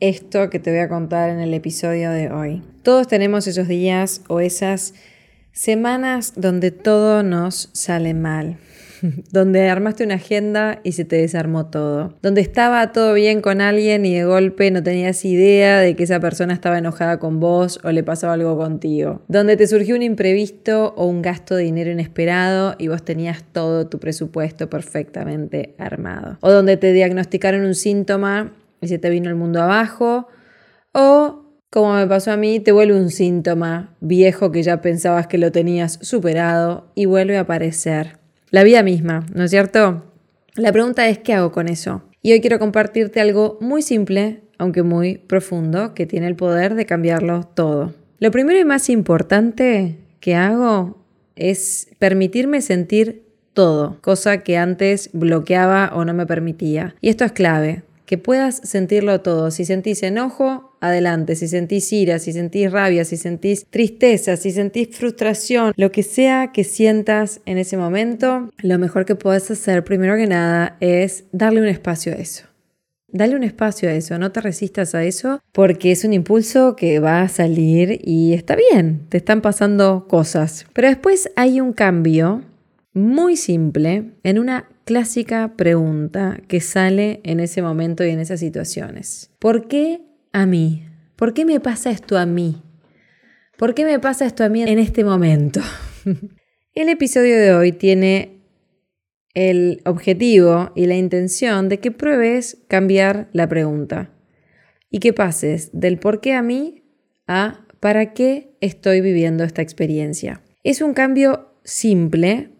esto que te voy a contar en el episodio de hoy. Todos tenemos esos días o esas semanas donde todo nos sale mal, donde armaste una agenda y se te desarmó todo, donde estaba todo bien con alguien y de golpe no tenías idea de que esa persona estaba enojada con vos o le pasaba algo contigo, donde te surgió un imprevisto o un gasto de dinero inesperado y vos tenías todo tu presupuesto perfectamente armado, o donde te diagnosticaron un síntoma y se te vino el mundo abajo, o como me pasó a mí, te vuelve un síntoma viejo que ya pensabas que lo tenías superado y vuelve a aparecer. La vida misma, ¿no es cierto? La pregunta es, ¿qué hago con eso? Y hoy quiero compartirte algo muy simple, aunque muy profundo, que tiene el poder de cambiarlo todo. Lo primero y más importante que hago es permitirme sentir todo, cosa que antes bloqueaba o no me permitía. Y esto es clave que puedas sentirlo todo. Si sentís enojo, adelante. Si sentís ira, si sentís rabia, si sentís tristeza, si sentís frustración, lo que sea que sientas en ese momento, lo mejor que puedes hacer primero que nada es darle un espacio a eso. Dale un espacio a eso, no te resistas a eso porque es un impulso que va a salir y está bien, te están pasando cosas. Pero después hay un cambio muy simple en una clásica pregunta que sale en ese momento y en esas situaciones. ¿Por qué a mí? ¿Por qué me pasa esto a mí? ¿Por qué me pasa esto a mí en este momento? El episodio de hoy tiene el objetivo y la intención de que pruebes cambiar la pregunta y que pases del por qué a mí a para qué estoy viviendo esta experiencia. Es un cambio simple,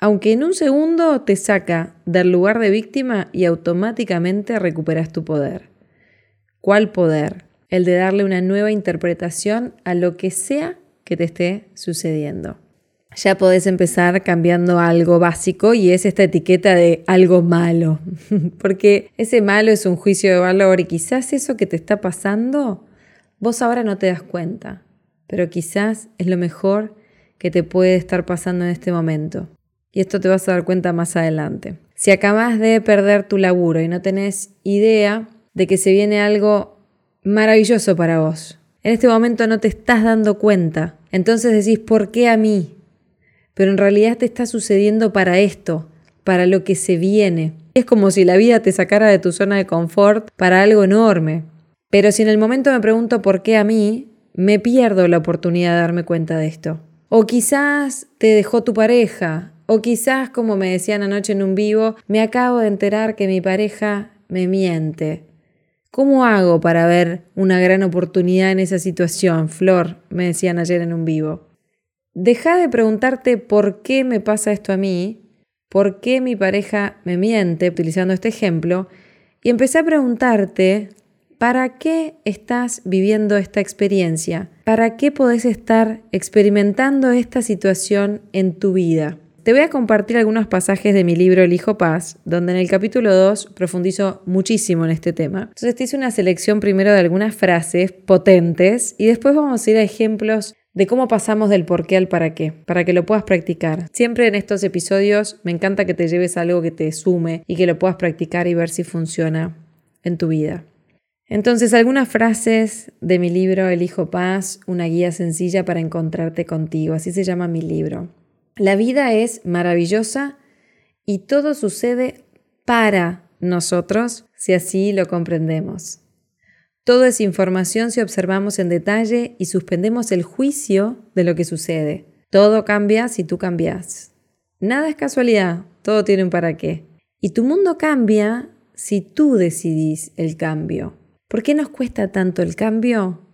aunque en un segundo te saca del lugar de víctima y automáticamente recuperas tu poder. ¿Cuál poder? El de darle una nueva interpretación a lo que sea que te esté sucediendo. Ya podés empezar cambiando algo básico y es esta etiqueta de algo malo, porque ese malo es un juicio de valor y quizás eso que te está pasando, vos ahora no te das cuenta, pero quizás es lo mejor que te puede estar pasando en este momento. Y esto te vas a dar cuenta más adelante. Si acabas de perder tu laburo y no tenés idea de que se viene algo maravilloso para vos, en este momento no te estás dando cuenta. Entonces decís, ¿por qué a mí? Pero en realidad te está sucediendo para esto, para lo que se viene. Es como si la vida te sacara de tu zona de confort para algo enorme. Pero si en el momento me pregunto por qué a mí, me pierdo la oportunidad de darme cuenta de esto. O quizás te dejó tu pareja, o quizás, como me decían anoche en un vivo, me acabo de enterar que mi pareja me miente. ¿Cómo hago para ver una gran oportunidad en esa situación, Flor? me decían ayer en un vivo. Deja de preguntarte por qué me pasa esto a mí, por qué mi pareja me miente, utilizando este ejemplo, y empecé a preguntarte ¿Para qué estás viviendo esta experiencia? ¿Para qué podés estar experimentando esta situación en tu vida? Te voy a compartir algunos pasajes de mi libro El Hijo Paz, donde en el capítulo 2 profundizo muchísimo en este tema. Entonces te hice una selección primero de algunas frases potentes y después vamos a ir a ejemplos de cómo pasamos del por qué al para qué, para que lo puedas practicar. Siempre en estos episodios me encanta que te lleves algo que te sume y que lo puedas practicar y ver si funciona en tu vida. Entonces, algunas frases de mi libro El Hijo Paz, una guía sencilla para encontrarte contigo, así se llama mi libro. La vida es maravillosa y todo sucede para nosotros si así lo comprendemos. Todo es información si observamos en detalle y suspendemos el juicio de lo que sucede. Todo cambia si tú cambias. Nada es casualidad, todo tiene un para qué. Y tu mundo cambia si tú decidís el cambio. ¿Por qué nos cuesta tanto el cambio?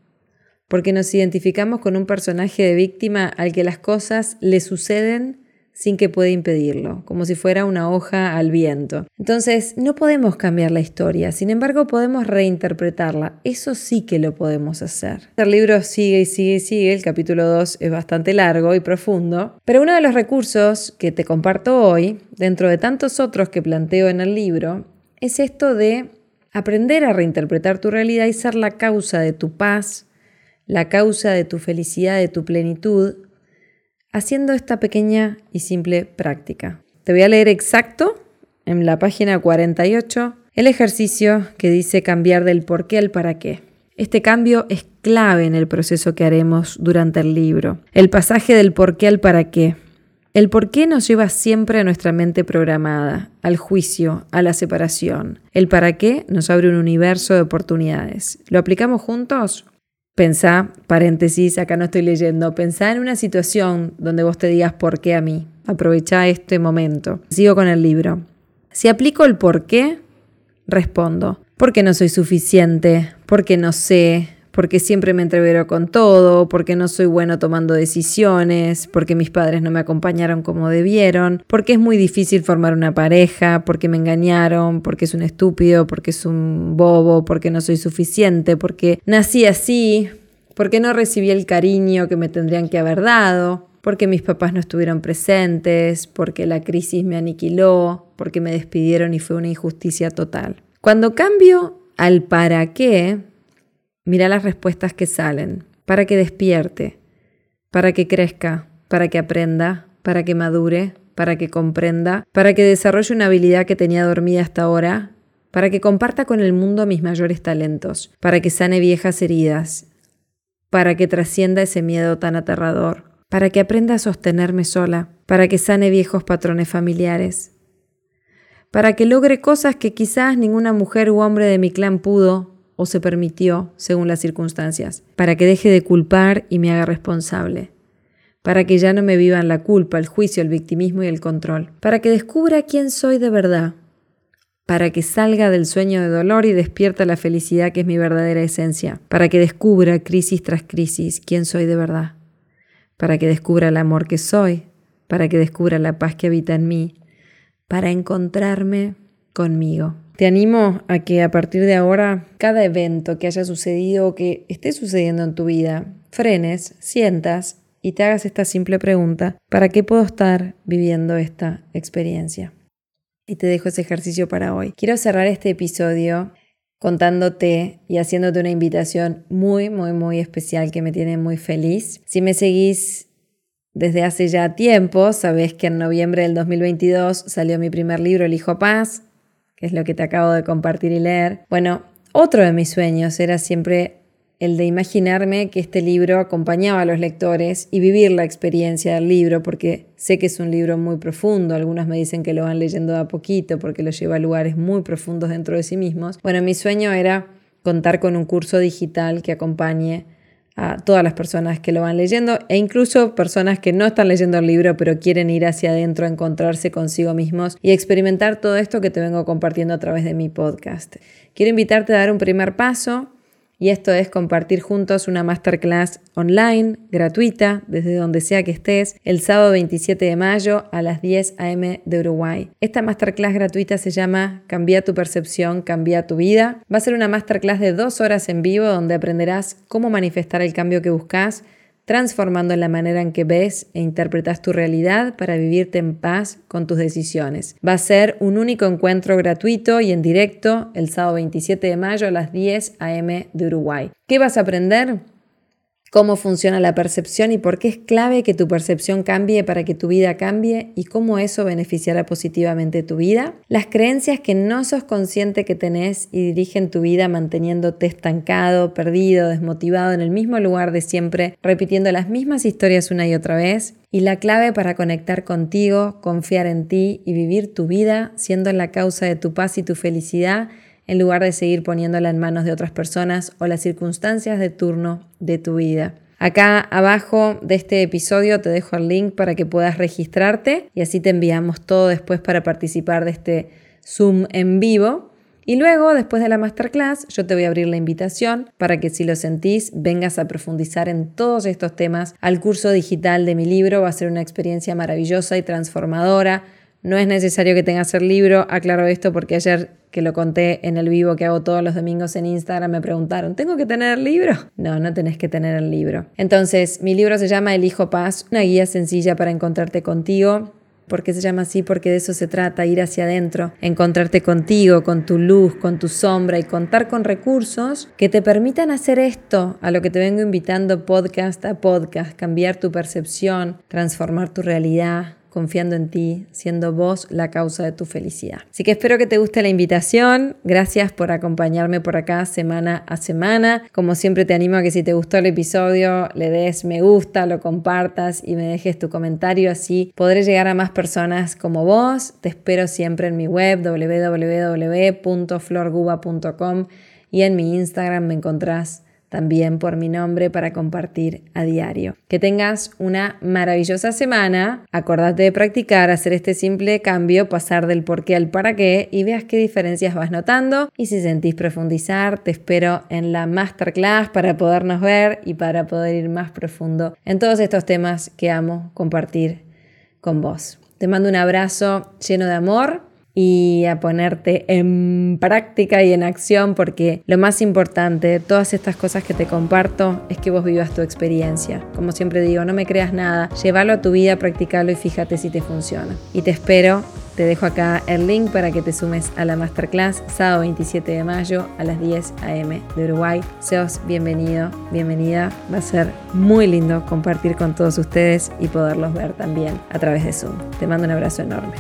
Porque nos identificamos con un personaje de víctima al que las cosas le suceden sin que pueda impedirlo, como si fuera una hoja al viento. Entonces, no podemos cambiar la historia, sin embargo podemos reinterpretarla. Eso sí que lo podemos hacer. El libro sigue y sigue y sigue, el capítulo 2 es bastante largo y profundo, pero uno de los recursos que te comparto hoy, dentro de tantos otros que planteo en el libro, es esto de aprender a reinterpretar tu realidad y ser la causa de tu paz, la causa de tu felicidad, de tu plenitud, haciendo esta pequeña y simple práctica. Te voy a leer exacto en la página 48 el ejercicio que dice cambiar del por qué al para qué. Este cambio es clave en el proceso que haremos durante el libro. El pasaje del por qué al para qué. El por qué nos lleva siempre a nuestra mente programada, al juicio, a la separación. El para qué nos abre un universo de oportunidades. ¿Lo aplicamos juntos? Pensá, paréntesis, acá no estoy leyendo, pensá en una situación donde vos te digas por qué a mí. Aprovecha este momento. Sigo con el libro. Si aplico el por qué, respondo, porque no soy suficiente, porque no sé, porque siempre me entrevero con todo, porque no soy bueno tomando decisiones, porque mis padres no me acompañaron como debieron, porque es muy difícil formar una pareja, porque me engañaron, porque es un estúpido, porque es un bobo, porque no soy suficiente, porque nací así, porque no recibí el cariño que me tendrían que haber dado, porque mis papás no estuvieron presentes, porque la crisis me aniquiló, porque me despidieron y fue una injusticia total. Cuando cambio al para qué, Mira las respuestas que salen, para que despierte, para que crezca, para que aprenda, para que madure, para que comprenda, para que desarrolle una habilidad que tenía dormida hasta ahora, para que comparta con el mundo mis mayores talentos, para que sane viejas heridas, para que trascienda ese miedo tan aterrador, para que aprenda a sostenerme sola, para que sane viejos patrones familiares, para que logre cosas que quizás ninguna mujer u hombre de mi clan pudo o se permitió según las circunstancias, para que deje de culpar y me haga responsable, para que ya no me vivan la culpa, el juicio, el victimismo y el control, para que descubra quién soy de verdad, para que salga del sueño de dolor y despierta la felicidad que es mi verdadera esencia, para que descubra crisis tras crisis quién soy de verdad, para que descubra el amor que soy, para que descubra la paz que habita en mí, para encontrarme conmigo. Te animo a que a partir de ahora, cada evento que haya sucedido o que esté sucediendo en tu vida, frenes, sientas y te hagas esta simple pregunta, ¿para qué puedo estar viviendo esta experiencia? Y te dejo ese ejercicio para hoy. Quiero cerrar este episodio contándote y haciéndote una invitación muy, muy, muy especial que me tiene muy feliz. Si me seguís desde hace ya tiempo, sabes que en noviembre del 2022 salió mi primer libro, El Hijo Paz, que es lo que te acabo de compartir y leer. Bueno, otro de mis sueños era siempre el de imaginarme que este libro acompañaba a los lectores y vivir la experiencia del libro, porque sé que es un libro muy profundo, algunos me dicen que lo van leyendo de a poquito porque lo lleva a lugares muy profundos dentro de sí mismos. Bueno, mi sueño era contar con un curso digital que acompañe a todas las personas que lo van leyendo e incluso personas que no están leyendo el libro pero quieren ir hacia adentro, encontrarse consigo mismos y experimentar todo esto que te vengo compartiendo a través de mi podcast. Quiero invitarte a dar un primer paso y esto es compartir juntos una masterclass online, gratuita, desde donde sea que estés, el sábado 27 de mayo a las 10 a.m. de Uruguay. Esta masterclass gratuita se llama Cambia tu percepción, cambia tu vida. Va a ser una masterclass de dos horas en vivo donde aprenderás cómo manifestar el cambio que buscas transformando la manera en que ves e interpretas tu realidad para vivirte en paz con tus decisiones. Va a ser un único encuentro gratuito y en directo el sábado 27 de mayo a las 10 a.m. de Uruguay. ¿Qué vas a aprender? Cómo funciona la percepción y por qué es clave que tu percepción cambie para que tu vida cambie y cómo eso beneficiará positivamente tu vida. Las creencias que no sos consciente que tenés y dirigen tu vida manteniéndote estancado, perdido, desmotivado en el mismo lugar de siempre, repitiendo las mismas historias una y otra vez. Y la clave para conectar contigo, confiar en ti y vivir tu vida siendo la causa de tu paz y tu felicidad en lugar de seguir poniéndola en manos de otras personas o las circunstancias de turno de tu vida. Acá abajo de este episodio te dejo el link para que puedas registrarte y así te enviamos todo después para participar de este Zoom en vivo. Y luego, después de la masterclass, yo te voy a abrir la invitación para que si lo sentís, vengas a profundizar en todos estos temas al curso digital de mi libro. Va a ser una experiencia maravillosa y transformadora no es necesario que tengas el libro, aclaro esto porque ayer que lo conté en el vivo que hago todos los domingos en Instagram me preguntaron, ¿tengo que tener el libro? No, no tenés que tener el libro. Entonces, mi libro se llama El Hijo Paz, una guía sencilla para encontrarte contigo. ¿Por qué se llama así? Porque de eso se trata, ir hacia adentro, encontrarte contigo, con tu luz, con tu sombra y contar con recursos que te permitan hacer esto, a lo que te vengo invitando podcast a podcast, cambiar tu percepción, transformar tu realidad, confiando en ti, siendo vos la causa de tu felicidad. Así que espero que te guste la invitación. Gracias por acompañarme por acá semana a semana. Como siempre te animo a que si te gustó el episodio le des me gusta, lo compartas y me dejes tu comentario. Así podré llegar a más personas como vos. Te espero siempre en mi web www.florguba.com y en mi Instagram me encontrás también por mi nombre para compartir a diario. Que tengas una maravillosa semana. Acordate de practicar, hacer este simple cambio, pasar del por qué al para qué y veas qué diferencias vas notando. Y si sentís profundizar, te espero en la masterclass para podernos ver y para poder ir más profundo en todos estos temas que amo compartir con vos. Te mando un abrazo lleno de amor y a ponerte en práctica y en acción porque lo más importante de todas estas cosas que te comparto es que vos vivas tu experiencia. Como siempre digo, no me creas nada, llévalo a tu vida, practicalo y fíjate si te funciona. Y te espero te dejo acá el link para que te sumes a la masterclass sábado 27 de mayo a las 10 a.m. de Uruguay. Seos bienvenido, bienvenida. Va a ser muy lindo compartir con todos ustedes y poderlos ver también a través de Zoom. Te mando un abrazo enorme.